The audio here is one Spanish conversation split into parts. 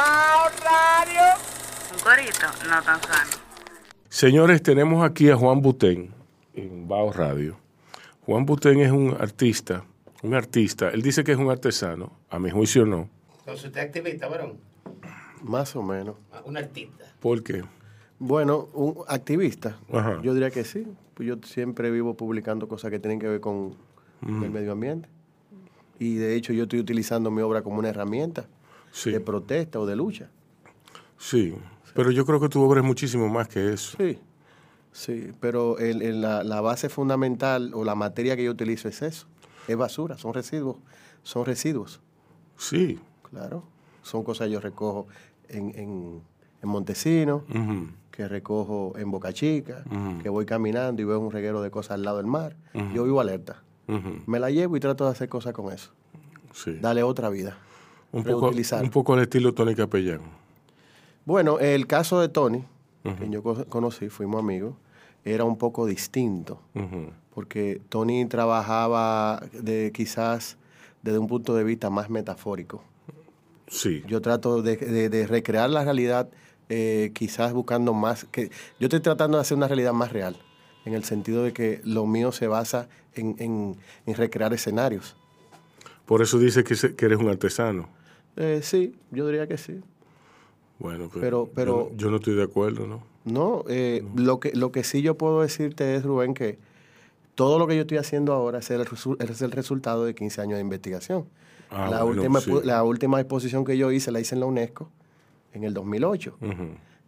Bao Radio. Un corito no tan sano. Señores, tenemos aquí a Juan Butén en Bao Radio. Juan Butén es un artista, un artista. Él dice que es un artesano. A mi juicio no. Entonces usted es activista, varón. Más o menos. Ah, Un artista. ¿Por qué? Bueno, un activista, Ajá. yo diría que sí. Pues yo siempre vivo publicando cosas que tienen que ver con el medio ambiente. Y de hecho yo estoy utilizando mi obra como una herramienta Sí, de protesta o de lucha. sí. Pero yo creo que tu obra es muchísimo más que eso. Sí, sí, pero el- el- la, la base fundamental o la materia que yo utilizo es eso, es basura, son residuos, son residuos, Sí. claro. Son cosas que yo recojo en, en, en Montesino, que recojo en Boca Chica, que voy caminando y veo un reguero de cosas al lado del mar. Yo vivo alerta. Me la llevo y trato de hacer cosas con eso. Sí. Darle otra vida. Un poco, un poco al estilo Tony Capellán. Bueno, el caso de Tony, que yo co- conocí, fuimos amigos, era un poco distinto. Porque Tony trabajaba de quizás desde un punto de vista más metafórico. Sí. Yo trato de, de- de recrear la realidad eh, quizás buscando más, que yo estoy tratando de hacer una realidad más real, en el sentido de que lo mío se basa en, en- en recrear escenarios. Por eso dice que, se- que eres un artesano. Eh, sí, yo diría que sí. Bueno, pues, Pero- pero- yo, yo no estoy de acuerdo, ¿no? No, eh, lo, que, lo que sí yo puedo decirte es, Rubén, que todo lo que yo estoy haciendo ahora es el, es el resultado de 15 años de investigación. Ah, la, bueno, última, sí. la última exposición que yo hice la hice en la UNESCO en el 2008. Ujú.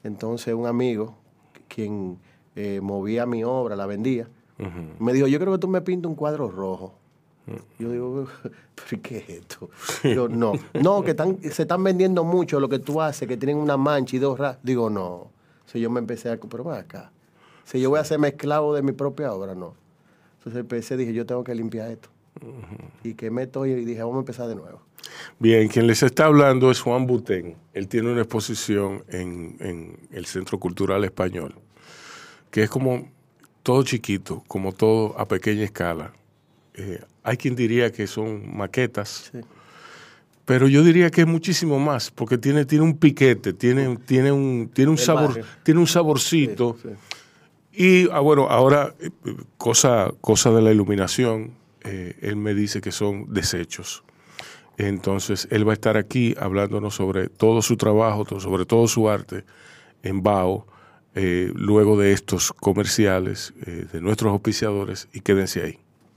Entonces un amigo, quien eh, movía mi obra, la vendía, me dijo, yo creo que tú me pintas un cuadro rojo. Yo digo, ¿pero qué es esto? Yo, no, no, que están, se están vendiendo mucho lo que tú haces, que tienen una mancha y dos ras. Digo, no. Si yo me empecé a, pero ven acá. Si yo voy a hacerme esclavo de mi propia obra, no. Entonces empecé, dije, yo tengo que limpiar esto. Y que me estoy y dije, vamos a empezar de nuevo. Bien, quien les está hablando es Juan Butén. Él tiene una exposición en, en el Centro Cultural Español, que es como todo chiquito, como todo a pequeña escala. Eh, hay quien diría que son maquetas, Sí. pero yo diría que es muchísimo más, porque tiene, tiene un piquete, tiene, tiene un, tiene un sabor, barrio. tiene un saborcito. Sí, sí. Y ah, bueno, ahora, eh, cosa, cosa de la iluminación, eh, él me dice que son desechos. Entonces, él va a estar aquí hablándonos sobre todo su trabajo, sobre todo su arte en Bao, eh, luego de estos comerciales eh, de nuestros auspiciadores, y quédense ahí.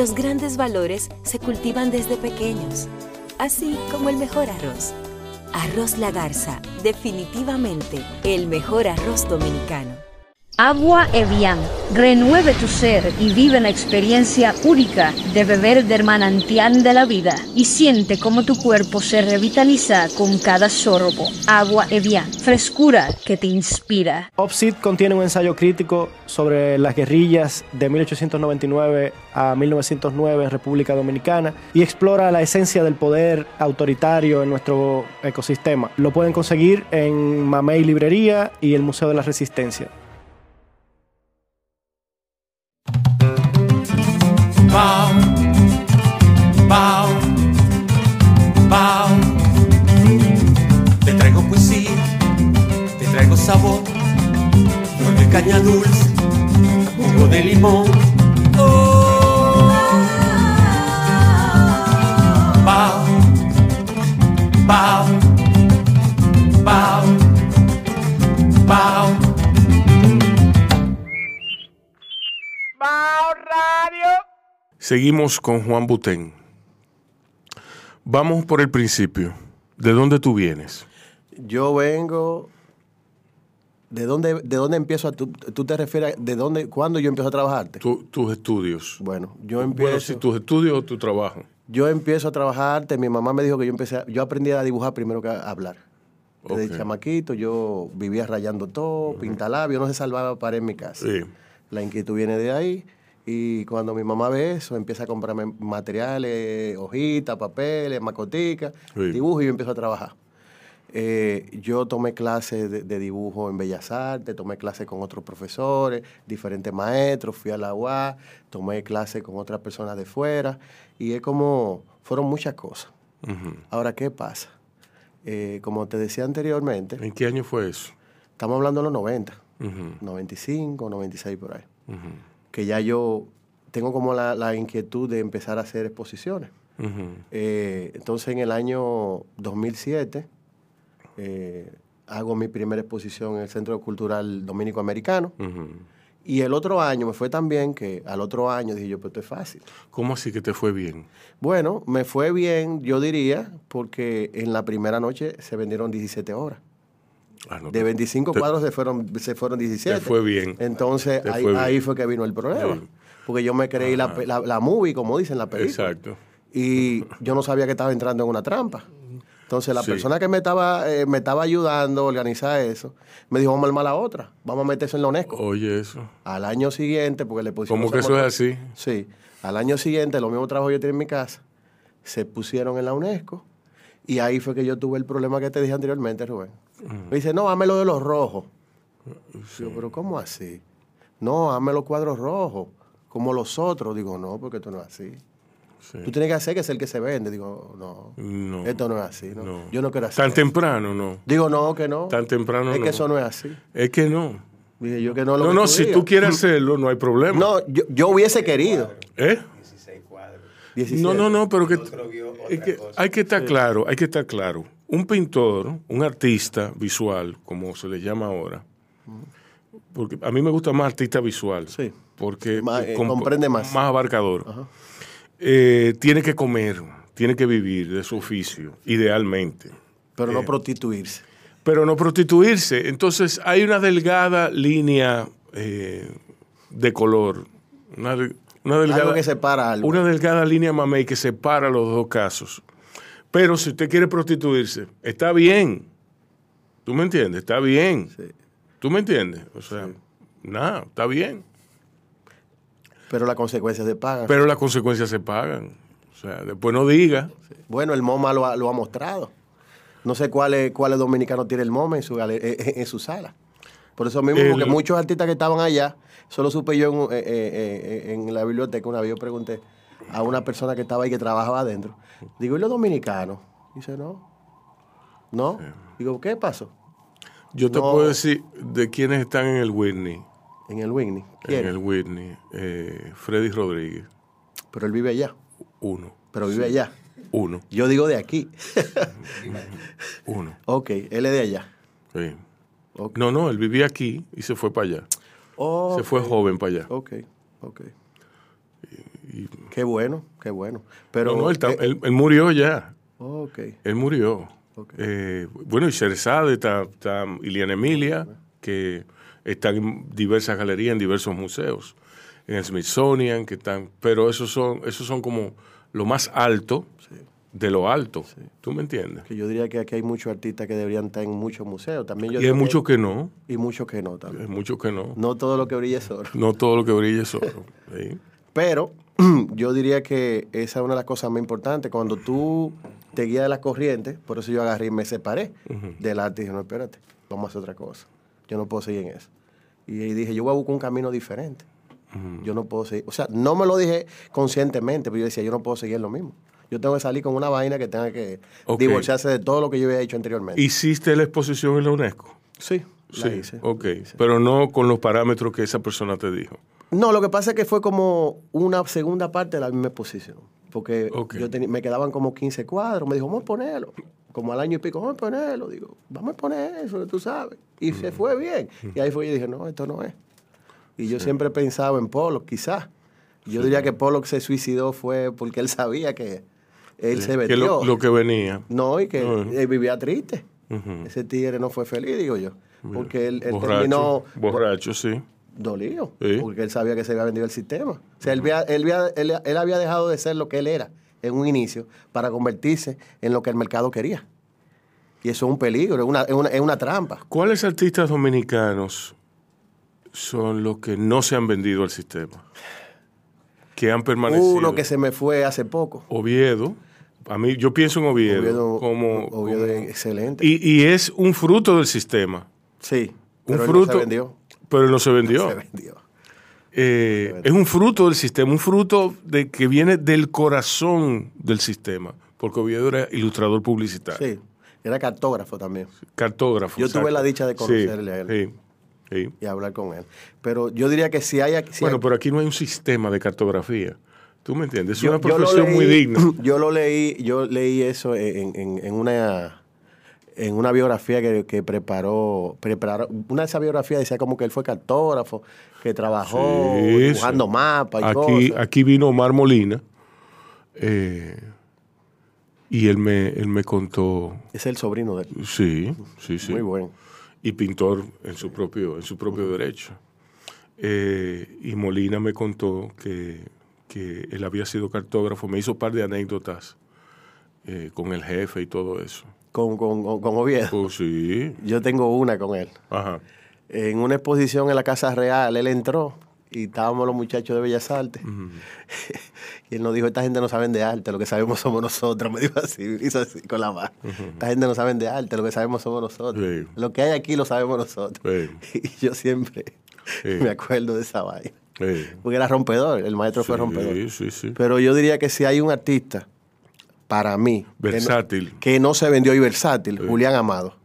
Los grandes valores se cultivan desde pequeños, así como el mejor arroz. Arroz La Garza, definitivamente el mejor arroz dominicano. Agua Evian. Renueve tu ser y vive una experiencia única de beber del manantial de la vida y siente cómo tu cuerpo se revitaliza con cada sorbo. Agua Evian. Frescura que te inspira. Opsit contiene un ensayo crítico sobre las guerrillas de 1899 a 1909 en República Dominicana y explora la esencia del poder autoritario en nuestro ecosistema. Lo pueden conseguir en Mamey Librería y el Museo de la Resistencia. Bao, bao, bao. Te traigo poesía, te traigo sabor, de caña dulce, jugo de limón. Oh. Bao, bao, Seguimos con Juan Butén. Vamos por el principio. ¿De dónde tú vienes? Yo vengo. ¿De dónde, de dónde empiezo a.? Tú, tú te refieres a de dónde, cuándo yo empiezo a trabajarte? Tu- tus estudios. Bueno, yo empiezo. Bueno, si tus estudios o tu trabajo. Yo empiezo a trabajarte. Mi mamá me dijo que yo empecé. a- yo aprendí a dibujar primero que a hablar. Desde Ok. chamaquito yo vivía rayando todo, pintalabios, no se salvaba para en mi casa. Sí. La inquietud viene de ahí. Y cuando mi mamá ve eso, empieza a comprarme materiales, hojitas, papeles, macoticas, Sí. dibujo y yo empiezo a trabajar. Eh, yo tomé clases de, de dibujo en Bellas Artes, tomé clases con otros profesores, diferentes maestros, fui a la UA, tomé clases con otras personas de fuera y es como, fueron muchas cosas. Ahora, ¿qué pasa? Eh, como te decía anteriormente, ¿En qué año fue eso? estamos hablando de los 90, Ujú, 95, 96 por ahí que ya yo tengo como la, la inquietud de empezar a hacer exposiciones. Eh, entonces en el año 2007 eh, hago mi primera exposición en el Centro Cultural Dominico Americano y el otro año me fue tan bien que al otro año dije yo, pues esto es fácil. ¿Cómo así que te fue bien? Bueno, me fue bien, yo diría, porque en la primera noche se vendieron 17 horas. Ah, no, De te- 25 te- cuadros se fueron, se fueron 17. Te fue bien. Entonces Te ahí, fue bien. ahí fue que vino el problema. Sí. Porque yo me creí la, la, la movie, como dicen, la película. Exacto. Y yo no sabía que estaba entrando en una trampa. Entonces la Sí. persona que me estaba, eh, me estaba ayudando a organizar eso, me dijo, vamos a armar la otra, vamos a meterse en la UNESCO. Oye, eso. Al año siguiente, porque le pusimos... ¿Cómo que eso es así? Sí. Al año siguiente, los mismos trabajos que yo tenía en mi casa, se pusieron en la UNESCO. Y ahí fue que yo tuve el problema que te dije anteriormente, Rubén. Me dice, no, hazme lo de los rojos. Digo, pero ¿cómo así? No, hazme los cuadros rojos, como los otros. Digo, no, porque esto no es así. Sí. Tú tienes que hacer que es el que se vende. Digo, no, No. esto no es así. No. No. Yo no quiero hacer Tan eso. temprano, no. Digo, no, que no. Tan temprano, Es no. que eso no es así. Es que no. Dije yo que no lo No, que no, tú si digas. tú quieres hacerlo, no hay problema. No, yo, yo hubiese querido. ¿Eh? 16 cuadros. 17. No, no, no, pero que, Otro vio otra es que cosa. hay que estar claro, hay que estar claro. Un pintor, un artista visual, como se le llama ahora, porque a mí me gusta más artista visual, Sí. porque Más, eh, comp- comprende más. más abarcador. Eh, tiene que comer, tiene que vivir de su oficio, idealmente, Pero Eh. no prostituirse. pero no prostituirse. Entonces hay una delgada línea eh, de color, una, de- una delgada, Algo que separa algo. una delgada línea mamey que separa los dos casos. Pero si usted quiere prostituirse, está bien. ¿Tú me entiendes? Está bien. Sí. ¿Tú me entiendes? O sea, nada, está bien. Pero las consecuencias se pagan. Pero las consecuencias se pagan. O sea, después no diga. Bueno, el MoMA lo ha, lo ha mostrado. No sé cuáles cuáles dominicanos tiene el MoMA en su, gale- eh, eh, en su sala. Por eso mismo, El- porque muchos artistas que estaban allá, solo supe yo en, eh, eh, eh, en la biblioteca, una vez yo pregunté a una persona que estaba ahí que trabajaba adentro. Digo, ¿y los dominicanos? Dice, no. ¿No? Digo, ¿qué pasó? Yo te No. puedo decir de quiénes están en el Whitney. En el Whitney. En ¿Quién? el Whitney. Eh, Freddy Rodríguez. Pero él vive allá. Uno. Pero vive allá. Uno. Yo digo de aquí. Uno. ok, él es de allá. Sí. No, no, él vivía aquí y se fue para allá. Se fue joven para allá. Ok, ok. Qué bueno, qué bueno. Pero, no, no, él, eh, él- él murió ya. ok. Él murió. Ok. Eh, bueno, y Sherzade, está, está Iliana Emilia, que están en diversas galerías, en diversos museos. En el Smithsonian, que están. Pero esos son, esos son como lo más alto de lo alto. ¿Tú me entiendes? Que yo diría que aquí hay muchos artistas que deberían estar en muchos museos. También yo Y hay muchos que no. Y muchos que no Hay también. muchos que no. No todo lo que brilla es oro. No todo lo que brilla es oro. ¿sí? Pero yo diría que esa es una de las cosas más importantes. Cuando tú te guías de la corriente, por eso yo agarré y me separé del arte y dije, no, espérate, vamos a hacer otra cosa. Yo no puedo seguir en eso. Y ahí dije, yo voy a buscar un camino diferente. Yo no puedo seguir. O sea, no me lo dije conscientemente, pero yo decía, yo no puedo seguir en lo mismo. Yo tengo que salir con una vaina que tenga que divorciarse de todo lo que yo había hecho anteriormente. ¿Hiciste la exposición en la UNESCO? sí, la Sí, hice. ok. la hice. Pero no con los parámetros que esa persona te dijo. No, lo que pasa es que fue como una segunda parte de la misma exposición. Porque yo me quedaban como 15 cuadros. Me dijo, vamos a ponerlo. Como al año y pico, vamos a ponerlo. Digo, vamos a poner eso, tú sabes. Y se fue bien. Y ahí fue y dije, no, esto no es. Y yo siempre he pensado en Polo, quizás. Yo diría que Pollock se suicidó fue porque él sabía que él se que metió. lo, lo que venía. No, y que él vivía triste. Ese tigre no fue feliz, digo yo. Porque él, él borracho, terminó borracho, sí. dolido. Sí. Porque él sabía que se había vendido el sistema. O sea, él, había- él, había- él- él había dejado de ser lo que él era en un inicio para convertirse en lo que el mercado quería. Y eso es un peligro, es una, es una, es una trampa. ¿Cuáles artistas dominicanos son los que no se han vendido al sistema? Que han permanecido. Uno que se me fue hace poco. Oviedo. A mí, yo pienso en Oviedo, Oviedo, como, Oviedo como- es excelente. y, y es un fruto del sistema. Sí, Un pero él no fruto, se vendió. pero él no se vendió. Se vendió. Eh, es un fruto del sistema, un fruto de que viene del corazón del sistema, porque Oviedo era ilustrador publicitario, Sí, era cartógrafo también. cartógrafo. Yo tuve la dicha de Sí, conocerle a él. sí, sí. y hablar con él. Pero yo diría que si hay... si bueno, hay- pero aquí no hay un sistema de cartografía. ¿Tú me entiendes? Es yo- una profesión muy digna. Yo lo leí, yo leí eso en, en- en una en una biografía que, que preparó, preparó, una de esas biografías decía como que él fue cartógrafo, que trabajó Sí, dibujando sí. mapas y Aquí, cosas. aquí vino Omar Molina eh, y él me, él me contó, Es el sobrino de él. sí, sí, sí. Muy bueno. y pintor en su propio, en su propio derecho. Eh, y Molina me contó que, que él había sido cartógrafo, me hizo un par de anécdotas eh, con el jefe y todo eso. Con, con, con- Oviedo. Oh, sí, Yo tengo una con él. ajá. En una exposición en la Casa Real, él entró y estábamos los muchachos de Bellas Artes. y él nos dijo, esta gente no sabe de arte, lo que sabemos somos nosotros. Me dijo así, hizo así con la mano. Esta gente no sabe de arte, lo que sabemos somos nosotros. Sí. Lo que hay aquí lo sabemos nosotros. Sí. Y yo siempre Sí. me acuerdo de esa vaina. Sí. Porque era rompedor, el maestro fue Sí, rompedor. sí, sí. Pero yo diría que si hay un artista, para mí, que no- Versátil. que no, se vendió y versátil, Julián Amado.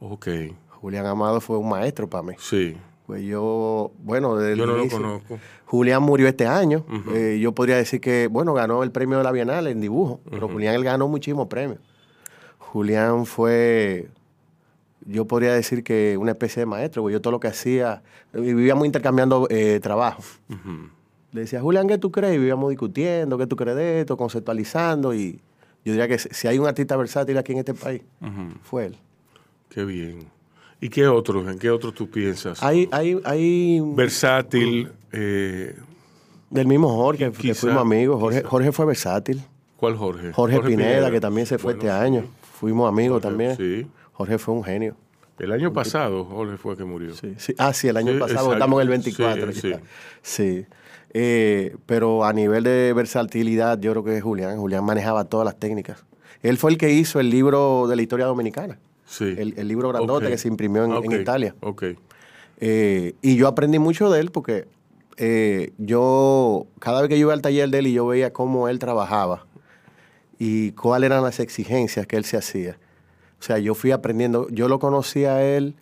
Ok, Julián Amado fue un maestro para mí. sí. Pues yo, bueno, desde Yo no lo conozco. Julián murió este año. Eh, yo podría decir que, bueno, ganó el premio de la Bienal en dibujo, pero Julián él ganó muchísimos premios. Julián fue, yo podría decir que una especie de maestro, porque yo todo lo que hacía, vivíamos intercambiando eh, trabajo. Ujú. Le decía, Julián, ¿qué tú crees? Y vivíamos discutiendo, ¿qué tú crees de esto? Conceptualizando. Y yo diría que si hay un artista versátil aquí en este país, fue él. Qué bien. ¿Y qué otros? ¿En qué otros tú piensas? Hay, hay, hay Versátil. eh, del mismo Jorge, que fuimos amigos. Jorge. Jorge fue versátil. ¿Cuál Jorge? Jorge, Pineda, que también se fue Bueno, este año. Fuimos amigos Jorge, también. sí. Jorge fue un genio. El año pasado Jorge fue que murió. Sí, sí. Ah, sí, el año Sí, pasado, estamos en el 24. Sí, sí. Eh, pero a nivel de versatilidad, yo creo que es Julián. Julián manejaba todas las técnicas. Él fue el que hizo el libro de la historia dominicana. Sí. El, el libro grandote que se imprimió en, Italia. Ok. Eh, y yo aprendí mucho de él porque eh, yo, cada vez que yo iba al taller de él y yo veía cómo él trabajaba y cuáles eran las exigencias que él se hacía. O sea, yo fui aprendiendo, yo lo conocí a él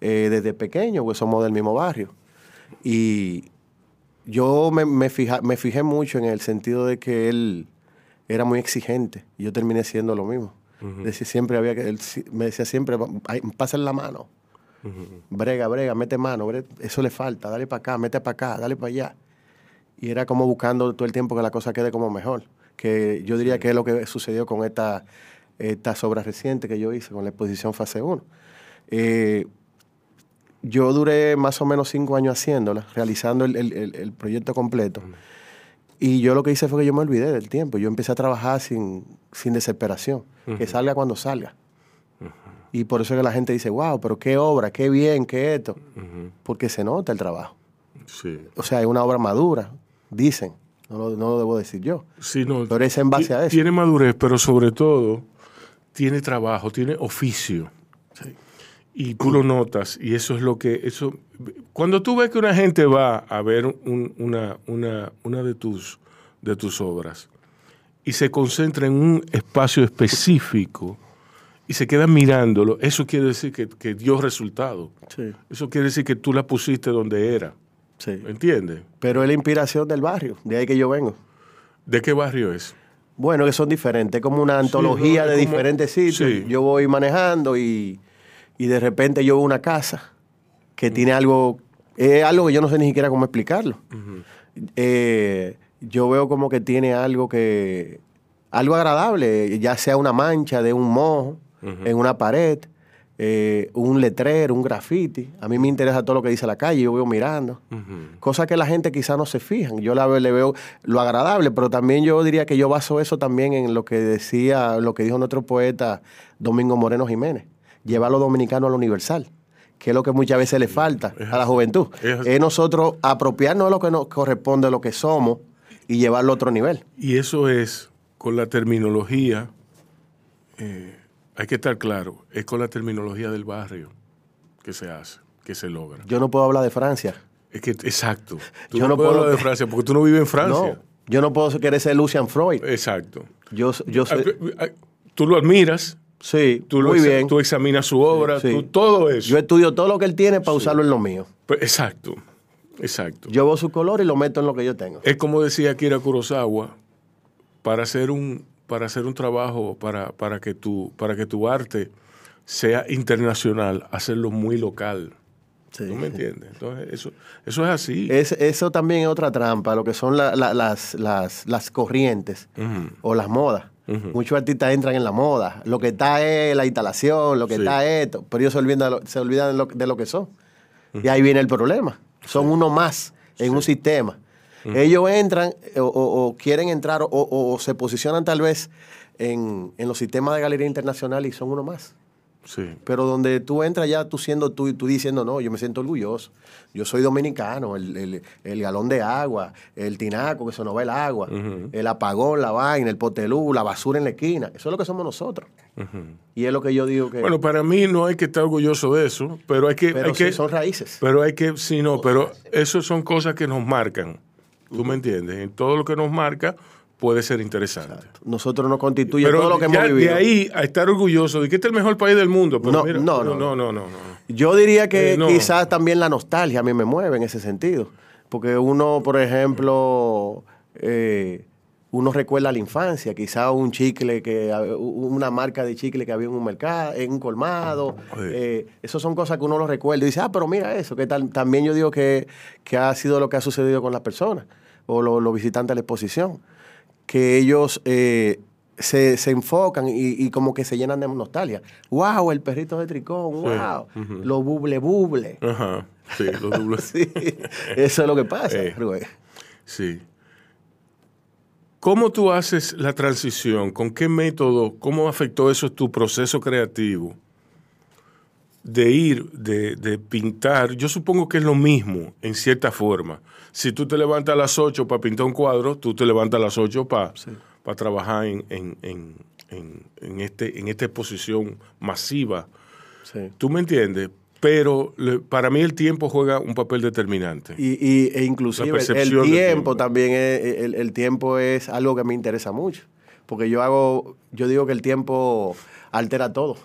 eh, desde pequeño, pues somos del mismo barrio. Y yo me, me, fija- me fijé mucho en el sentido de que él era muy exigente y yo terminé siendo lo mismo. Decía siempre había que, él me decía siempre, "Ay, pasen la mano. Brega, brega, mete mano, bre- eso le falta, dale para acá, mete para acá, dale para allá. Y era como buscando todo el tiempo que la cosa quede como mejor. Que yo diría que es lo que sucedió con esta, estas obras recientes que yo hice con la exposición Fase 1. Eh, yo duré más o menos cinco años haciéndola, realizando el, el- el- proyecto completo. Y yo lo que hice fue que yo me olvidé del tiempo. Yo empecé a trabajar sin, sin desesperación. Que salga cuando salga. Y por eso es que la gente dice, wow, pero qué obra, qué bien, qué esto. Porque se nota el trabajo. Sí. O sea, es una obra madura, dicen. No lo, no lo debo decir yo. Sí, no, Pero es en base a eso. Tiene madurez, pero sobre todo tiene trabajo, tiene oficio. Y tú lo notas, y eso es lo que. eso Cuando tú ves que una gente va a ver un- una, una, una de, tus, de tus obras y se concentra en un espacio específico y se queda mirándolo, eso quiere decir que, que dio resultado. Sí, Eso quiere decir que tú la pusiste donde era. sí. ¿Entiendes? Pero es la inspiración del barrio, de ahí que yo vengo. ¿De qué barrio es? Bueno, que son diferentes, es como una antología no, de como- diferentes sitios. Yo voy manejando y, y de repente yo veo una casa que tiene algo, es algo que yo no sé ni siquiera cómo explicarlo. eh, yo veo como que tiene algo que algo agradable, ya sea una mancha de un mojo en una pared, eh, un letrero, un graffiti. A mí me interesa todo lo que dice la calle, yo veo mirando. Cosa que la gente quizá no se fijan. Yo la, le veo lo agradable, pero también yo diría que yo baso eso también en lo que decía, lo que dijo nuestro poeta Domingo Moreno Jiménez. Llevar a los dominicanos a lo universal que es lo que muchas veces le falta a la juventud. Es nosotros apropiarnos de lo que nos corresponde, de lo que somos, y llevarlo a otro nivel. Y eso es con la terminología, eh, hay que estar claro, es con la terminología del barrio que se hace, que se logra. Yo no puedo hablar de Francia. Es que, exacto. Tú Yo no, puedo- hablar de Francia porque tú no vives en Francia. No, yo no puedo querer ser Lucian Freud. Exacto. Yo, yo Ah, sé, ah, Tú lo admiras, sí, tú, lo muy exa- bien. tú examinas su obra, Sí. tú- todo eso. Yo estudio todo lo que él tiene para usarlo en lo mío. Pues, exacto, exacto. Yo veo su color y lo meto en lo que yo tengo. Es como decía Akira Kurosawa, para hacer un, para hacer un trabajo, para, para, que tu, para que tu arte sea internacional, hacerlo muy local. Sí, ¿Tú me entiendes? Entonces, eso, eso es así. Es- eso también es otra trampa, lo que son la- la- las, las, las corrientes o las modas. Muchos artistas entran en la moda. Lo que está es la instalación, lo que Sí. está es esto. Pero ellos se olvidan, de lo, se olvidan de, lo, de lo que son. Y ahí viene el problema. Son uno más en un sistema. Ellos entran o, o- o quieren entrar o, o- o se posicionan tal vez en, en los sistemas de galería internacional y son uno más. Sí. Pero donde tú entras ya tú siendo tú y tú diciendo, no, yo me siento orgulloso. Yo soy dominicano, el, el- el galón de agua, el tinaco que se nos va el agua, el apagón, la vaina, el potelú, la basura en la esquina. Eso es lo que somos nosotros. Y es lo que yo digo que... Bueno, para mí no hay que estar orgulloso de eso, pero hay que... pero hay sí, que son raíces. Pero hay que, sí, no, pero eso son cosas que nos marcan. ¿Tú me entiendes? En todo lo que nos marca puede ser interesante. Nosotros nos constituye Pero todo lo que ya hemos vivido. de ahí a estar orgulloso de que este es el mejor país del mundo. Pero No, mira, no, no, no, no, no, no, no. Yo diría que Eh, no. quizás también la nostalgia a mí me mueve en ese sentido. Porque uno, por ejemplo, eh, uno recuerda la infancia, quizás un chicle, que una marca de chicle que había en un mercado, en un colmado. Eh, esas son cosas que uno lo recuerda y dice, ah, pero mira eso, que tal, también yo digo que, que ha sido lo que ha sucedido con las personas o lo- los visitantes de la exposición, que ellos eh, se, se enfocan y, y como que se llenan de nostalgia. ¡Wow! El perrito de tricón, ¡wow! Los buble buble. Ajá, sí, los dobles. Sí, eso es lo que pasa, Eh. Rubén. Sí. ¿Cómo tú haces la transición? ¿Con qué método? ¿Cómo afectó eso tu proceso creativo? De ir, de, de pintar. Yo supongo que es lo mismo, en cierta forma. Si tú te levantas a las 8 para pintar un cuadro, tú te levantas a las 8 para trabajar en, en, en, en, en este, en esta exposición masiva. Sí. ¿Tú me entiendes? Pero le- para mí el tiempo juega un papel determinante. Y, y- e inclusive el, tiempo, tiempo. también es, el, el tiempo es algo que me interesa mucho. Porque yo hago, yo digo que el tiempo altera todo.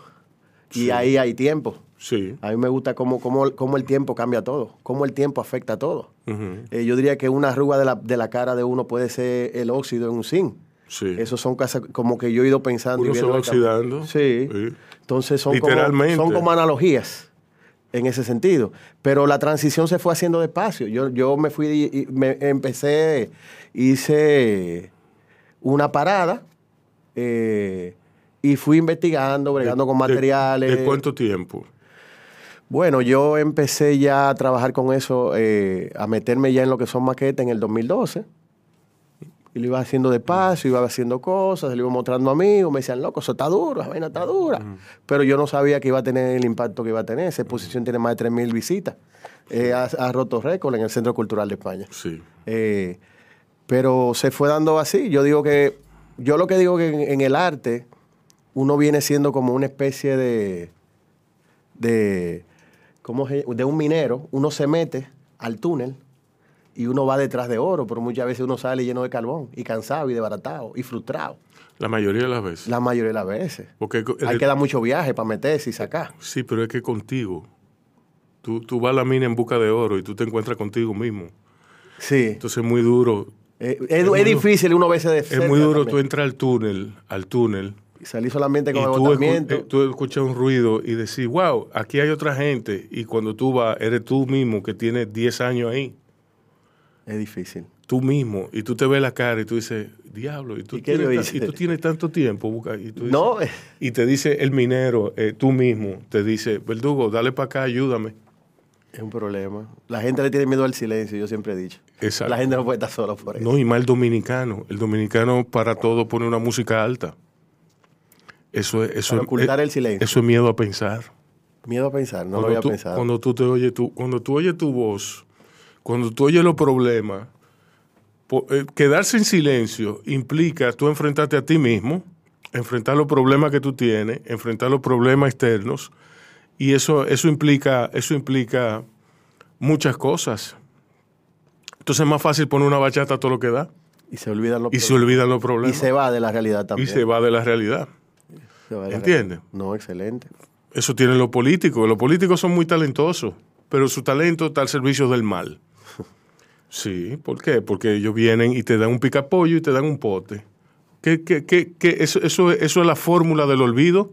Y Sí. ahí hay tiempo. Sí. A mí me gusta cómo, cómo, cómo el tiempo cambia todo, cómo el tiempo afecta a todo. Eh, yo diría que una arruga de la, de la cara de uno puede ser el óxido en un zinc. Sí. Eso son cosas como que yo he ido pensando. y Uno se viendo va oxidando. Sí. Sí. Entonces son como, son como analogías en ese sentido. Pero la transición se fue haciendo despacio. Yo, yo me fui, y y me empecé, hice una parada eh, y fui investigando, bregando con ¿De- materiales. ¿De cuánto tiempo? Bueno, yo empecé ya a trabajar con eso, eh, a meterme ya en lo que son maquetas en el 2012. Y lo iba haciendo despacio, iba haciendo cosas, le iba mostrando a amigos, me decían, loco, eso está duro, esa vaina está dura. Pero yo no sabía que iba a tener el impacto que iba a tener. Esa exposición tiene más de 3.000 visitas. Eh, ha, ha roto récord en el Centro Cultural de España. Sí. Eh, pero se fue dando así. Yo digo que, yo lo que digo que en, en el arte, uno viene siendo como una especie de, de, ¿cómo se- de un minero. Uno se mete al túnel y uno va detrás de oro, pero muchas veces uno sale lleno de carbón y cansado y desbaratado y frustrado. La mayoría de las veces. La mayoría de las veces. Porque el- Hay que dar mucho viaje para meterse y sacar. Sí, pero es que contigo. Tú, tú vas a la mina en busca de oro y tú te encuentras contigo mismo. Sí. Entonces es muy duro. Eh, es, es es muy du- difícil uno veces de Es muy duro tú entrar al túnel, al túnel, Y salir solamente con y tú, escu- agotamiento. eh, tú escuchas un ruido y decir, wow, aquí hay otra gente. Y cuando tú vas, eres tú mismo que tienes 10 años ahí. Es difícil. Tú mismo, y tú te ves la cara y tú dices, diablo, y tú, ¿Y tienes, y tú tienes tanto tiempo. y, tú dices- No, eh. y te dice el minero, eh, tú mismo, te dice, verdugo, dale para acá, ayúdame. Es un problema. La gente le tiene miedo al silencio, yo siempre he dicho. Exacto. La gente no puede estar sola por eso. No, y más el dominicano. El dominicano para todo pone una música alta. Eso es, eso Para es- ocultar eh, el silencio. Eso es miedo a pensar. Miedo a pensar, no lo cuando, había tú, pensado. cuando tú te oyes tu, cuando tú oyes tu voz, cuando tú oyes los problemas, po- eh, quedarse en silencio implica tú enfrentarte a ti mismo, enfrentar los problemas que tú tienes, enfrentar los problemas externos, y eso, eso implica, eso implica muchas cosas. Entonces es más fácil poner una bachata a todo lo que da Y se olvidan los y se olvidan los Y problemas se va de la realidad y también. se va de la realidad. ¿Entiendes? No, excelente. Eso tienen los políticos. Los políticos son muy talentosos, pero su talento está al servicio del mal. Sí, ¿por qué? Porque ellos vienen y te dan un picapollo y te dan un pote. ¿Qué, qué, qué, qué? Eso, eso, eso es la fórmula del olvido.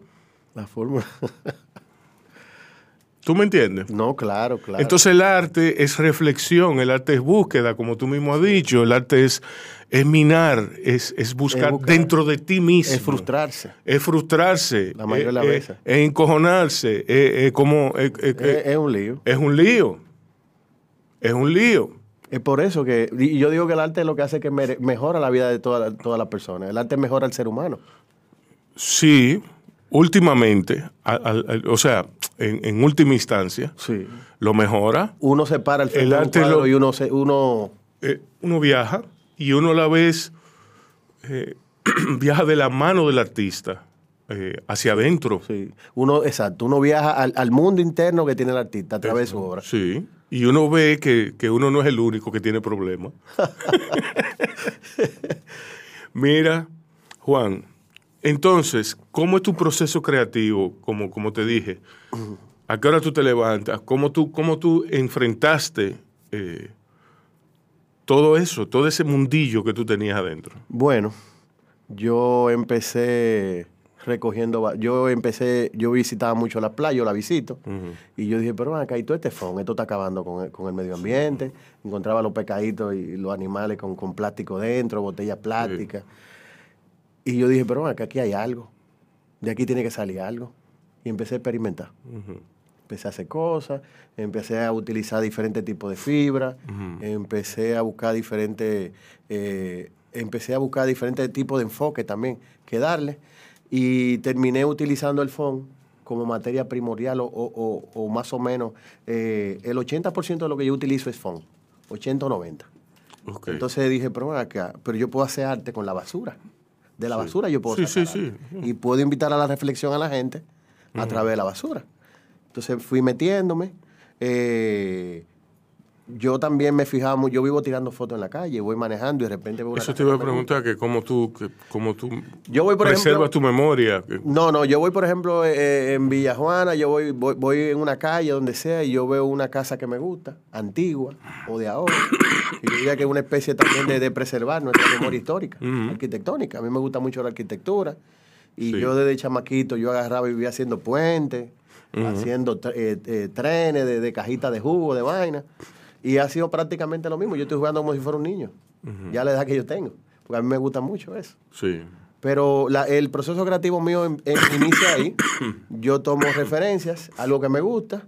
La fórmula. ¿Tú me entiendes? no, claro, claro. Entonces el arte es reflexión, el arte es búsqueda, como tú mismo has dicho, el arte es, es minar, es, es buscar Es buscar. dentro de ti mismo. es frustrarse. Es frustrarse. La mayoría de las es- veces. Es encojonarse. Es, como... es- un lío. es un lío. Es un lío. Es por eso que y yo digo que el arte es lo que hace que mejora la vida de todas todas las personas. El arte mejora al ser humano. Sí, últimamente, al- al- al- o sea, en, en última instancia, Sí. lo mejora. Uno se para al frente El de un arte cuadro lo- y uno se, uno Eh, uno viaja y uno a la vez eh, viaja de la mano del artista eh, hacia adentro. sí, uno exacto, uno viaja al, al mundo interno que tiene el artista a través de su obra. Sí. Y uno ve que, que uno no es el único que tiene problemas. Mira, Juan, entonces, ¿cómo es tu proceso creativo? Como, como te dije, ¿a qué hora tú te levantas? ¿Cómo tú, cómo tú enfrentaste eh, todo eso, todo ese mundillo que tú tenías adentro? Bueno, yo empecé recogiendo, yo empecé, yo visitaba mucho la playa, yo la visito, y yo dije, pero acá, y todo este fondo, esto está acabando con el, con el medio ambiente, encontraba los pescaditos y los animales con, con plástico dentro, botellas plásticas, y yo dije, pero acá, aquí hay algo, de aquí tiene que salir algo, y empecé a experimentar. Empecé a hacer cosas, empecé a utilizar diferentes tipos de fibra, empecé a buscar diferentes, eh, empecé a buscar diferentes tipos de enfoque también que darle y terminé utilizando el FON como materia primordial o, o- más o menos eh, el 80% de lo que yo utilizo es FON, 80 o 90. Ok. Entonces dije, pero acá, pero yo puedo hacer arte con la basura. De la basura yo puedo Sí, sacar sí. Y puedo invitar a la reflexión a la gente a través de la basura. Entonces fui metiéndome. eh, yo también me fijaba, mu- yo vivo tirando fotos en la calle, voy manejando y de repente veo una Eso te iba a preguntar, que cómo tú, que cómo tú Yo voy, por preservas ejemplo- tu memoria. No, no, yo voy, por ejemplo, eh, en Villajuana, yo voy, voy, voy en una calle, donde sea, y yo veo una casa que me gusta, antigua o de ahora. Y yo diría que es una especie también de, de preservar nuestra memoria histórica, arquitectónica. A mí me gusta mucho la arquitectura. Y Sí. yo desde chamaquito, yo agarraba y vivía haciendo puentes, haciendo eh, eh, trenes de, de cajitas de jugo, de vaina. Y ha sido prácticamente lo mismo. Yo estoy jugando como si fuera un niño, ya la edad que yo tengo. Porque a mí me gusta mucho eso. Sí. Pero la- el proceso creativo mío em- em- inicia ahí. Yo tomo referencias, algo que me gusta,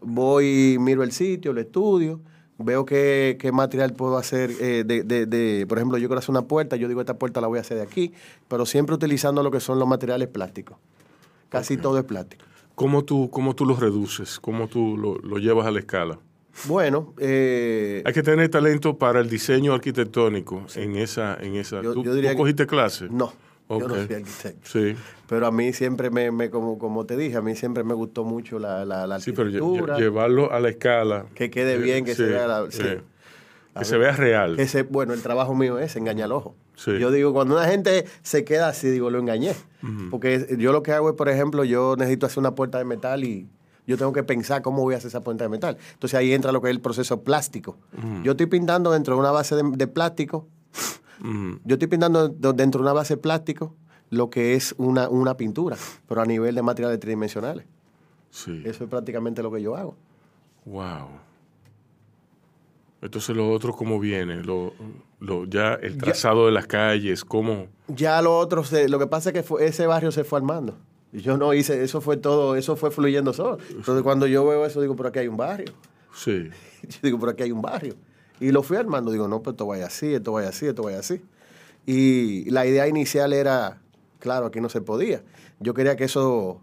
voy, miro el sitio, lo estudio, veo qué, qué material puedo hacer. eh, de, de- de- por ejemplo, yo quiero hacer una puerta, yo digo, esta puerta la voy a hacer de aquí, pero siempre utilizando lo que son los materiales plásticos. Casi todo es plástico. ¿Cómo tú, cómo tú lo reduces? ¿Cómo tú lo, lo llevas a la escala? Bueno, eh, Hay que tener talento para el diseño arquitectónico en esa, en esa. Yo- ¿Tú, yo diría tú que- cogiste clase? no, yo no soy arquitecto. Sí. Pero a mí siempre me, me- como, como te dije, a mí siempre me gustó mucho la, la, la Sí, pero lle- arquitectura. lle- llevarlo a la escala. Que quede bien, que se vea la- sí. Que se vea real. Que se, bueno, el trabajo mío es engañar al ojo. Sí. Yo digo, cuando una gente se queda así, digo, lo engañé. Porque yo lo que hago es, por ejemplo, yo necesito hacer una puerta de metal y yo tengo que pensar cómo voy a hacer esa puerta de metal. Entonces ahí entra lo que es el proceso plástico. Yo estoy pintando dentro de una base de, de plástico. Yo estoy pintando do- dentro de una base de plástico lo que es una, una pintura, pero a nivel de materiales tridimensionales. Sí. Eso es prácticamente lo que yo hago. Wow. Entonces los otros cómo vienen, lo, lo- ya el trazado de las calles, cómo... Ya lo otro, se- lo que pasa es que fue- ese barrio se fue armando. Yo no hice, eso fue todo, eso fue fluyendo solo. Entonces cuando yo veo eso, digo, por aquí hay un barrio. Sí, Yo digo, por aquí hay un barrio. Y lo fui armando, digo, no, pues esto vaya así, esto vaya así, esto vaya así. Y la idea inicial era, claro, aquí no se podía. Yo quería que eso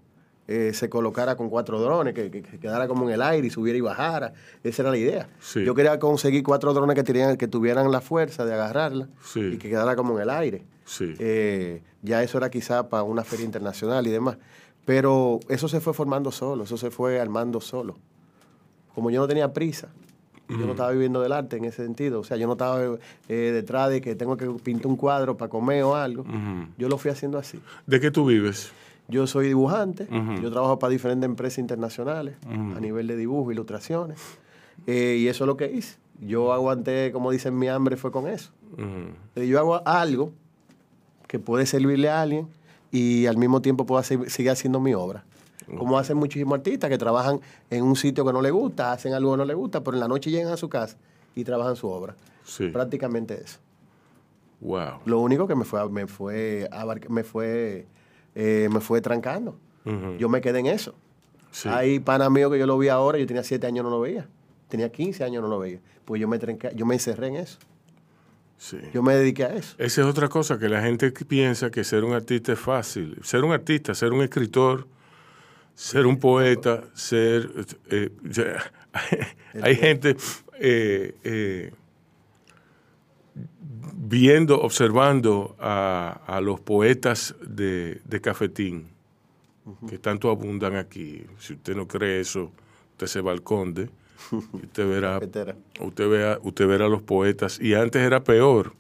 eh, se colocara con cuatro drones, que, que- que quedara como en el aire y subiera y bajara. Esa era la idea. Sí. Yo quería conseguir cuatro drones que, tenían, que tuvieran la fuerza de agarrarla Sí. y que quedara como en el aire. Sí. Eh, ya eso era quizá para una feria internacional y demás. Pero eso se fue formando solo, eso se fue armando solo. Como yo no tenía prisa, yo no estaba viviendo del arte en ese sentido. O sea, yo no estaba eh, detrás de que tengo que pintar un cuadro para comer o algo. Yo lo fui haciendo así. ¿De qué tú vives? Yo soy dibujante, yo trabajo para diferentes empresas internacionales a nivel de dibujo, ilustraciones. Eh, y eso es lo que hice. Yo aguanté, como dicen, mi hambre fue con eso. Yo hago algo que puede servirle a alguien y al mismo tiempo puedo hacer- seguir haciendo mi obra. Como hacen muchísimos artistas que trabajan en un sitio que no les gusta, hacen algo que no les gusta, pero en la noche llegan a su casa y trabajan su obra. Sí. Prácticamente eso. Wow. Lo único que me fue, me fue, me fue, eh, me fue trancando. Yo me quedé en eso. Sí. Hay pana mío que yo lo vi ahora, yo tenía siete años no lo veía. Tenía 15 años no lo veía. Pues yo me, trenca- yo me encerré en eso. Sí. Yo me dediqué a eso. Esa es otra cosa que la gente piensa que ser un artista es fácil. Ser un artista, ser un escritor, ser un poeta, ser... eh, hay gente eh, eh, viendo, observando a, a los poetas de, de cafetín, que tanto abundan aquí. Si usted no cree eso, usted se va al conde usted verá. Usted vea, usted verá los poetas, y antes era peor.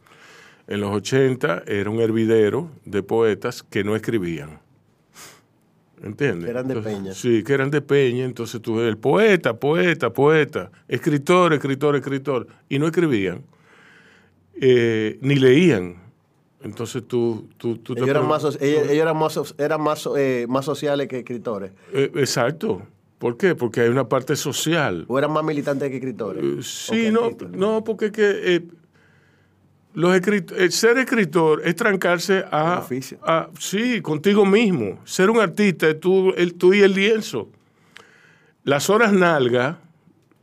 En los 80 era un hervidero de poetas que no escribían. ¿Entiendes? Eran de Entonces, peña. Sí, que eran de peña. Entonces tú el poeta, poeta, poeta, escritor, escritor, escritor, y no escribían, eh, ni leían. Entonces tú, tú, tú te Ellos eran pregun- más, ellos, ellos eran más, eran más, eh, más sociales que escritores. Eh, exacto. ¿Por qué? Porque hay una parte social. O eran más militantes que escritores. Eh, ¿O Sí, que no, no, porque que eh, los escrit- eh, ser escritor es trancarse a, sí, contigo mismo. Ser un artista es tú, el, tú y el lienzo. Las horas nalga,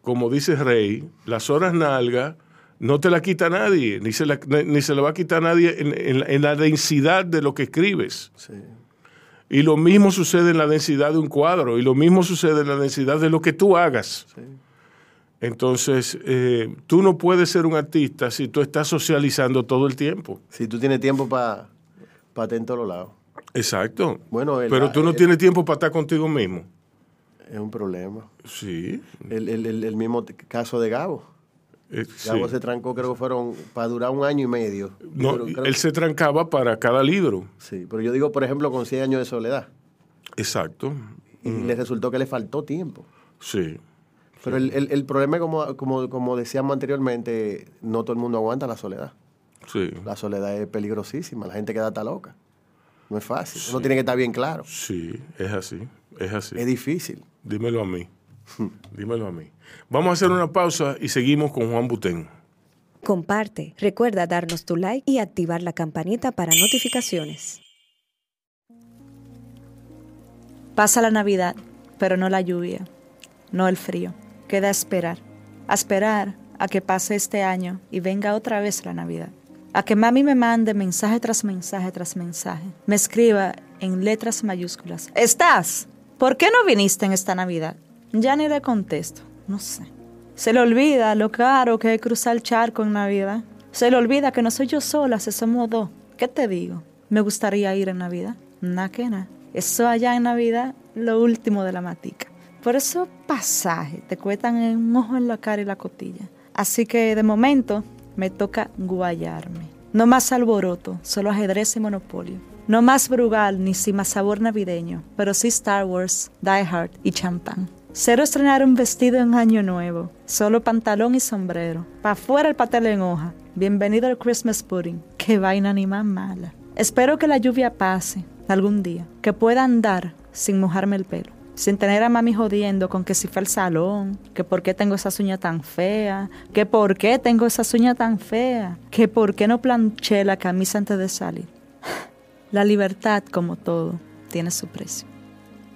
como dice Rey, las horas nalga no te la quita nadie, ni se la, ni se la va a quitar nadie en, en la densidad de lo que escribes. Sí. Y lo mismo sucede en la densidad de un cuadro, y lo mismo sucede en la densidad de lo que tú hagas. Sí. Entonces, eh, tú no puedes ser un artista si tú estás socializando todo el tiempo. Si tú tienes tiempo para pa estar en todos lados. Exacto. Bueno, el- Pero tú no el- tienes tiempo para estar contigo mismo. Es un problema. Sí. El, el- mismo caso de Gabo. Eh, sí. Se trancó, creo que fueron para durar un año y medio. No, Pero creo- él se trancaba para cada libro. Sí, pero yo digo, por ejemplo, con 100 años de soledad. Exacto. Y le resultó que le faltó tiempo. Sí. Pero el, el- el problema es, como, como, como decíamos anteriormente, no todo el mundo aguanta la soledad. Sí. La soledad es peligrosísima, la gente queda hasta loca. No es fácil. Uno tiene que estar bien claro. Sí, es así. Es así. Es difícil. Dímelo a mí. Dímelo a mí. Vamos a hacer una pausa y seguimos con Juan Butén. Comparte, recuerda darnos tu like y activar la campanita para notificaciones. Pasa la Navidad, pero no la lluvia, no el frío. Queda a esperar, a esperar a que pase este año y venga otra vez la Navidad. A que mami me mande mensaje tras mensaje tras mensaje, me escriba en letras mayúsculas. ¿Estás? ¿Por qué no viniste en esta Navidad? Ya ni le contesto, no sé. Se le olvida lo caro que es cruzar el charco en Navidad. Se le olvida que no soy yo sola, se somos dos. ¿Qué te digo? Me gustaría ir en Navidad. Nada que nada. Eso allá en Navidad, lo último de la matica. Por eso pasaje te cuestan un ojo en la cara y la cotilla. Así que de momento me toca guayarme. No más alboroto, solo ajedrez y monopolio. No más Brugal ni sin más sabor navideño, pero sí Star Wars, Die Hard y champán. Cero estrenar un vestido en año nuevo, solo pantalón y sombrero. Pa' afuera el pastel en hoja. Bienvenido al Christmas pudding. Qué vaina ni más mala. Espero que la lluvia pase algún día, que pueda andar sin mojarme el pelo. sin tener a mami jodiendo con que si fue al salón, que por qué tengo esas uñas tan feas, que por qué tengo esas uñas tan feas, que por qué no planché la camisa antes de salir. La libertad, como todo, tiene su precio.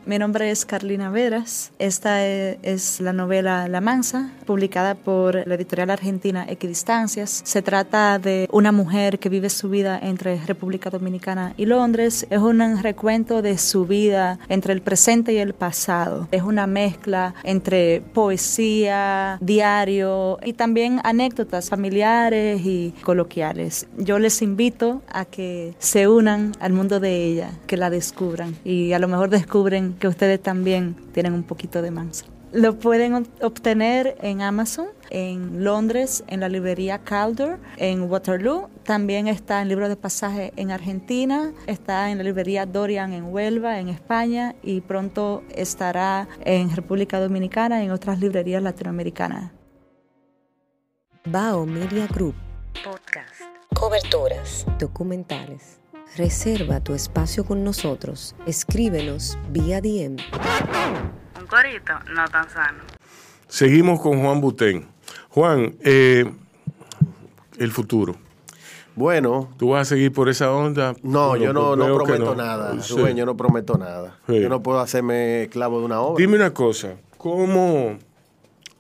Mi nombre es Carlina Veras. Esta e- es la novela La Mansa, publicada por la editorial argentina Equidistancias. Se trata de una mujer que vive su vida entre República Dominicana y Londres. Es un recuento de su vida entre el presente y el pasado. Es una mezcla entre poesía, diario y también anécdotas familiares y coloquiales. Yo les invito a que se unan al mundo de ella, que la descubran y a lo mejor descubren que ustedes también tienen un poquito de mansa. Lo pueden ob- obtener en Amazon, en Londres, en la librería Calder, en Waterloo. También está en libro de pasaje en Argentina, está en la librería Dorian en Huelva, en España, y pronto estará en República Dominicana y en otras librerías latinoamericanas. Bao Media Group. Podcast. Coberturas. Documentales. Reserva tu espacio con nosotros. Escríbenos vía DM. Un corito no tan sano. Seguimos con Juan Butén. Juan, eh, el futuro. Bueno. ¿Tú vas a seguir por esa onda? No, yo no, no prometo no. nada. Sí. Rubén, yo no prometo nada. Sí. Yo no puedo hacerme esclavo de una obra. Dime una cosa, ¿cómo,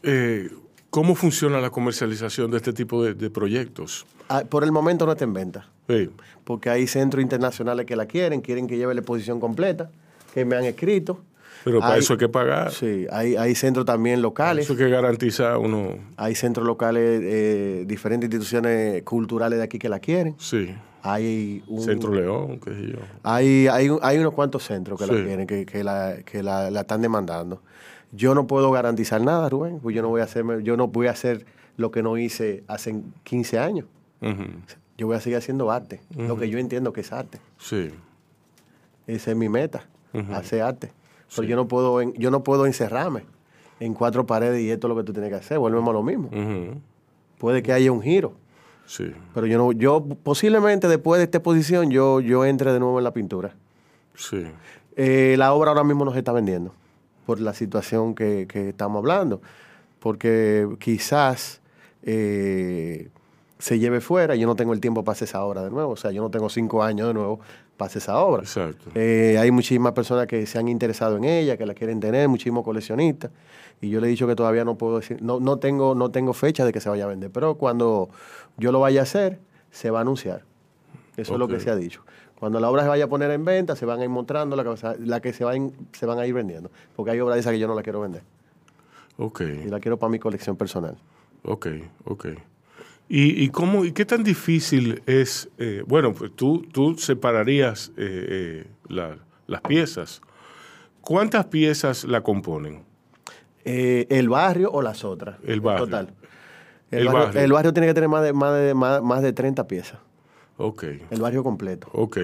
eh, cómo funciona la comercialización de este tipo de, de proyectos? Ah, Por el momento no está en venta. Sí. Porque hay centros internacionales que la quieren, quieren que lleve la exposición completa, que me han escrito. Pero para Hay- eso hay que pagar. Sí, hay, hay centros también locales. Eso hay que garantiza uno. Hay centros locales, eh, diferentes instituciones culturales de aquí que la quieren. Sí. Hay un, Centro León, qué sé yo. Hay, hay, hay unos cuantos centros que Sí. la quieren, que, que la, que la, la están demandando. Yo no puedo garantizar nada, Rubén, pues yo no voy a hacerme, yo no voy a hacer lo que no hice hace 15 años. Yo voy a seguir haciendo arte, lo que yo entiendo que es arte. Sí. Esa es mi meta, hacer arte. Pero yo no puedo, yo no puedo encerrarme en cuatro paredes y esto es lo que tú tienes que hacer, volvemos a lo mismo. Puede que haya un giro. Sí. Pero yo no, yo posiblemente después de esta exposición yo, yo entre de nuevo en la pintura. Sí. Eh, la obra ahora mismo no se está vendiendo por la situación que, que estamos hablando. Porque quizás eh, se lleve fuera y yo no tengo el tiempo para hacer esa obra de nuevo. O sea, yo no tengo cinco años de nuevo para hacer esa obra. Exacto. Eh, hay muchísimas personas que se han interesado en ella, que la quieren tener, muchísimos coleccionistas. Y yo le he dicho que todavía no puedo decir, no, no, tengo, no tengo fecha de que se vaya a vender. Pero cuando yo lo vaya a hacer, se va a anunciar. Eso es lo que se ha dicho. Cuando la obra se vaya a poner en venta, se van a ir mostrando la que, la se, van, se van a ir vendiendo. Porque hay obras de esas que yo no la quiero vender. Ok. Y la quiero para mi colección personal. Ok, ok. ¿Y, y cómo, y qué tan difícil es? eh, bueno, pues tú, tú separarías eh, eh, la- las piezas. ¿Cuántas piezas la componen? ¿El barrio o las otras? El barrio. Total. El, El barrio, barrio. el barrio tiene que tener más de, más de, más, más de 30 piezas. Ok, El barrio completo. ok,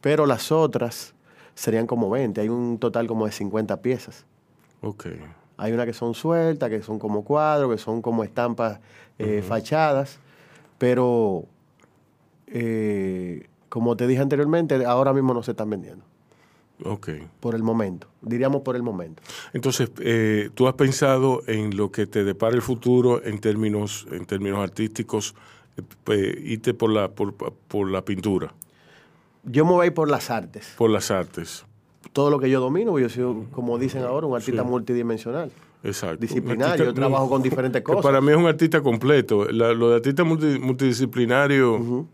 Pero las otras serían como 20. Hay un total como de 50 piezas. ok. Hay unas que son sueltas, que son como cuadros, que son como estampas eh, fachadas. Pero, eh, como te dije anteriormente, ahora mismo no se están vendiendo. Ok. Por el momento. Diríamos por el momento. Entonces, eh, ¿tú has pensado en lo que te depara el futuro en términos, en términos artísticos, eh, irte por la, por, por la pintura, Yo me voy por las artes. por las artes? Todo lo que yo domino, yo soy, como dicen ahora, un artista Sí. multidimensional. Exacto. Disciplinario, yo trabajo con diferentes cosas. Para mí es un artista completo. La- lo de artista multi- multidisciplinario,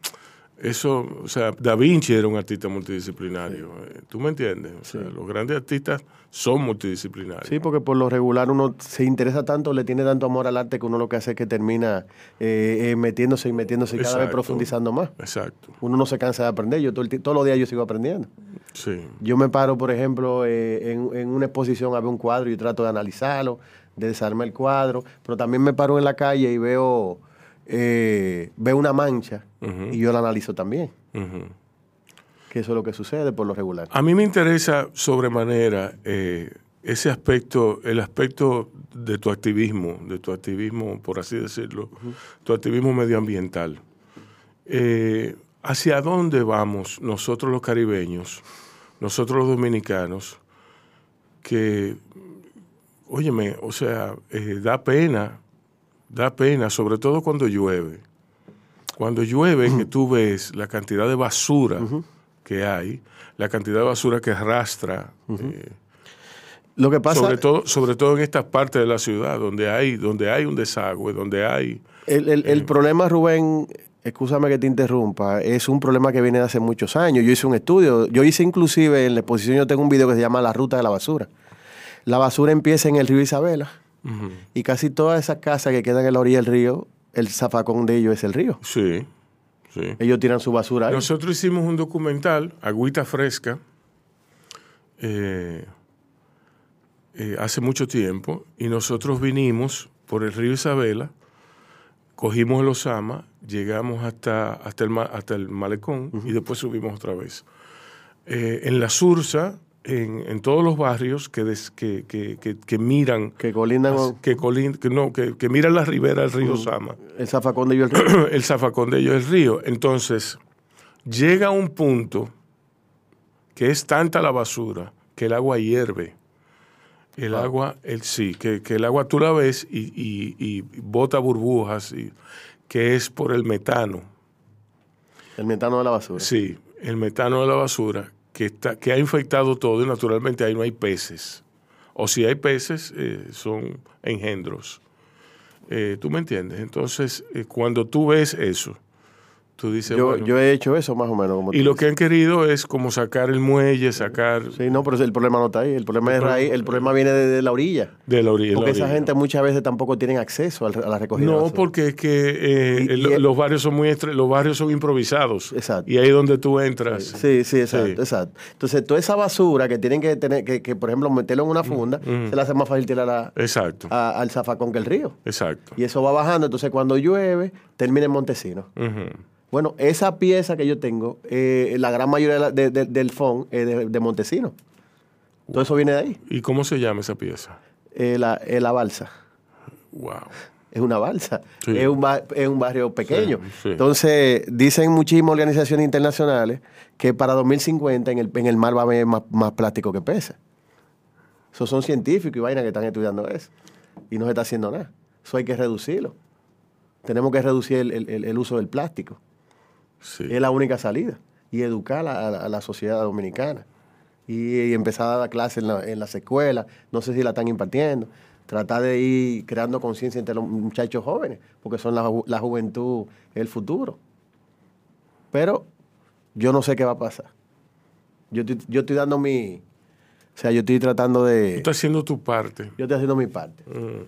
eso, o sea, Da Vinci era un artista multidisciplinario. eh, ¿Tú me entiendes? O sea, los grandes artistas son multidisciplinarios. Sí, porque por lo regular uno se interesa tanto, le tiene tanto amor al arte que uno lo que hace es que termina eh, eh, metiéndose y metiéndose y cada vez profundizando más. Exacto. Uno no se cansa de aprender. Yo todo el todos los días yo sigo aprendiendo. Sí. Yo me paro, por ejemplo, eh, en, en una exposición a ver un cuadro y trato de analizarlo, de desarmar el cuadro, pero también me paro en la calle y veo, eh, veo una mancha y yo la analizo también, que eso es lo que sucede por lo regular. A mí me interesa sobremanera eh, ese aspecto, el aspecto de tu activismo, de tu activismo, por así decirlo, tu activismo medioambiental. Eh, ¿Hacia dónde vamos nosotros los caribeños, nosotros los dominicanos, que, óyeme, o sea, eh, da pena, da pena, sobre todo cuando llueve. Cuando llueve, que tú ves la cantidad de basura que hay, la cantidad de basura que arrastra. eh, Lo que pasa, sobre todo, sobre todo en estas partes de la ciudad, donde hay, donde hay un desagüe, donde hay. el, el- el problema, Rubén, escúchame que te interrumpa, es un problema que viene de hace muchos años. Yo hice un estudio, yo hice inclusive en la exposición, yo tengo un video que se llama La Ruta de la Basura. La basura empieza en el río Isabela Y casi todas esas casas que quedan en la orilla del río, el zafacón de ellos es el río. Sí, sí. Ellos tiran su basura ahí. Nosotros hicimos un documental, Agüita Fresca, eh, eh, hace mucho tiempo, y nosotros vinimos por el río Isabela, cogimos el Osama, llegamos hasta, hasta, el, hasta el malecón y después subimos otra vez. Eh, en la Sursa, en, en todos los barrios que, des- que, que- que- que miran, que colindan que, colin- que no, que, que miran la ribera del río Osama, el zafacón de ellos el río. el zafacón de ellos el río. Entonces, llega un punto que es tanta la basura que el agua hierve. El agua, el, sí, que, que el agua tú la ves y, y- y bota burbujas, y, que es por el metano. El metano de la basura. Sí, el metano de la basura, que, está, que ha infectado todo y naturalmente ahí no hay peces. O si hay peces, eh, son engendros. Eh, ¿Tú me entiendes? Entonces, eh, cuando tú ves eso, tú dices, Yo, bueno, yo he hecho eso más o menos. Como y lo dices. que han querido es como sacar el muelle, sacar Sí, no, pero el problema no está ahí. El problema es raíz. El problema viene de, de la orilla. de la orilla. Porque la esa gente muchas veces tampoco tienen acceso a la recogida. No, porque es que eh, Y- el- y- los barrios son muy los barrios son improvisados. Exacto. Y ahí es donde tú entras. Sí, sí, exacto, Sí. exacto. Entonces, toda esa basura que tienen que tener, que, que, por ejemplo, meterlo en una funda, se le hace más fácil tirar a- Exacto, a- al zafacón que el río. exacto. Y eso va bajando, entonces cuando llueve, termina en Montesino. Ujú. Bueno, esa pieza que yo tengo, eh, la gran mayoría de de- de- del FON es de, de Montesino. Todo eso viene de ahí. ¿Y cómo se llama esa pieza? Eh, la, eh, la balsa. Wow. Es una balsa. Sí. Es, un es un barrio pequeño. Sí, sí. Entonces, dicen muchísimas organizaciones internacionales que para 2050 en el, en el mar va a haber más, más plástico que peces. Esos son científicos y vainas que están estudiando eso. Y no se está haciendo nada. Eso hay que reducirlo. Tenemos que reducir el- el uso del plástico. Sí. Es la única salida. Y educar a, la- a la sociedad dominicana. Y, y empezar a dar clases en, la- en las escuelas. No sé si la están impartiendo. Tratar de ir creando conciencia entre los muchachos jóvenes. Porque son la, ju- la juventud, el futuro. Pero yo no sé qué va a pasar. Yo estoy, yo estoy dando mi... O sea, yo estoy tratando Tú de... estás haciendo tu parte. Yo estoy haciendo mi parte. Mm.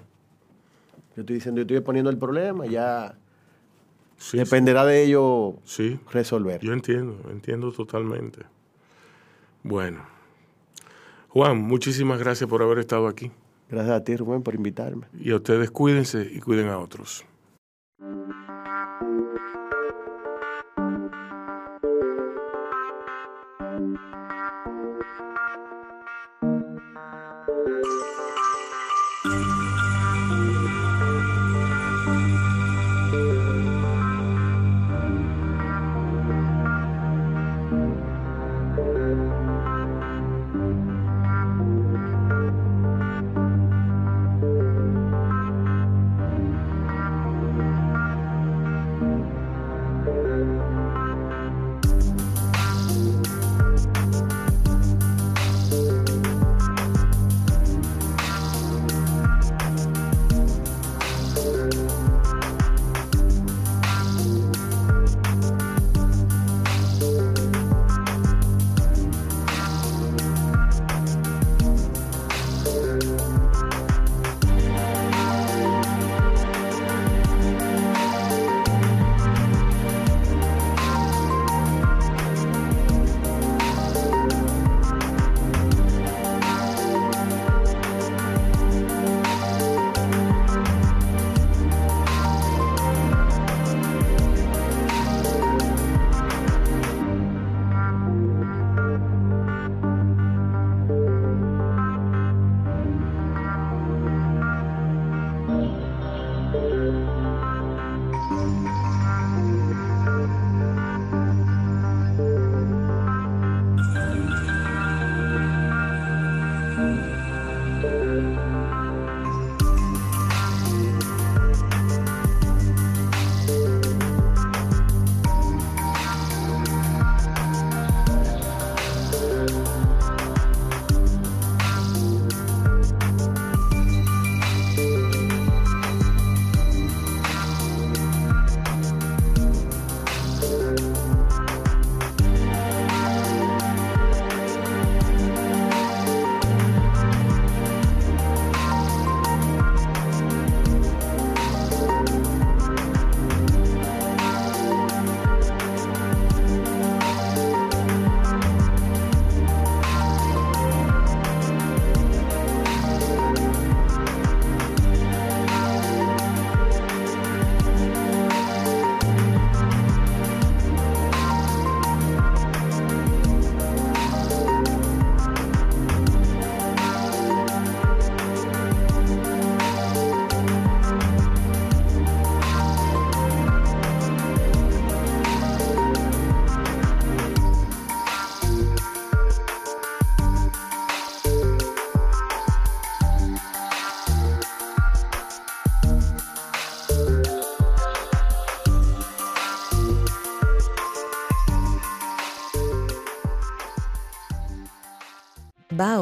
Yo estoy diciendo, yo estoy poniendo el problema, ya Sí, dependerá de ellos sí. resolver. Yo entiendo, entiendo totalmente. Bueno. Juan, muchísimas gracias por haber estado aquí. Gracias a ti, Rubén, por invitarme. Y a ustedes cuídense y cuiden a otros.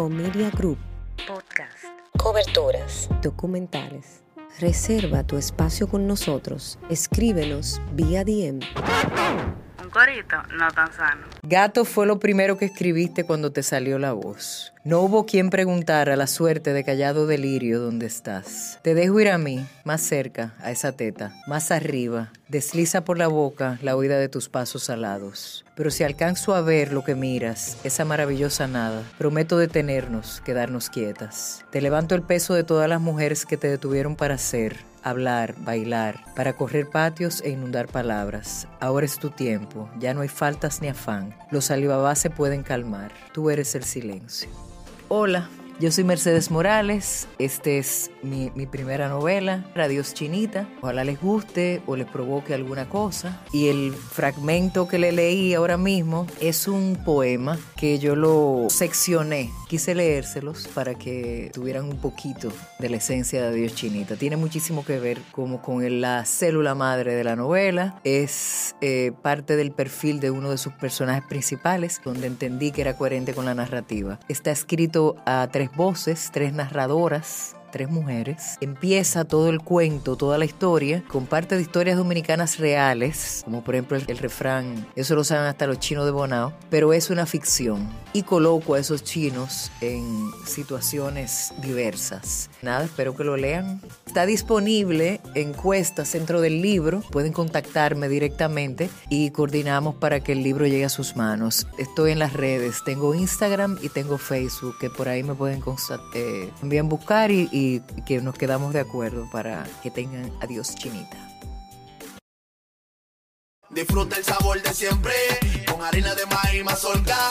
Media Group. Podcast. Coberturas. Documentales. Reserva tu espacio con nosotros. Escríbenos vía DM. Un corito no tan sano. Gato fue lo primero que escribiste cuando te salió la voz. No hubo quien preguntara la suerte de callado delirio donde estás. Te dejo ir a mí, más cerca, a esa teta, más arriba. Desliza por la boca la huida de tus pasos alados. Pero si alcanzo a ver lo que miras, esa maravillosa nada, prometo detenernos, quedarnos quietas. Te levanto el peso de todas las mujeres que te detuvieron para ser, hablar, bailar, para correr patios e inundar palabras. Ahora es tu tiempo, ya no hay faltas ni afán. Los alibabás se pueden calmar, tú eres el silencio. Hola, yo soy Mercedes Morales, esta es mi, mi, primera novela, Radios Chinita. Ojalá les guste o les provoque alguna cosa. Y el fragmento que le leí ahora mismo es un poema que yo lo seccioné. Quise leérselos para que tuvieran un poquito de la esencia de Radios Chinita. Tiene muchísimo que ver como con la célula madre de la novela. Es eh, parte del perfil de uno de sus personajes principales, donde entendí que era coherente con la narrativa. Está escrito a tres voces, tres narradoras, tres mujeres. Empieza todo el cuento, toda la historia, con parte de historias dominicanas reales, como por ejemplo el, el, refrán, eso lo saben hasta los chinos de Bonao, pero es una ficción. Y coloco a esos chinos en situaciones diversas. Nada, espero que lo lean. Está disponible en Cuesta, centro del libro. Pueden contactarme directamente y coordinamos para que el libro llegue a sus manos. Estoy en las redes, tengo Instagram y tengo Facebook, que por ahí me pueden eh, también buscar y, que nos quedamos de acuerdo para que tengan adiós chinita. Disfruta el sabor de siempre con harina de maíz mazorca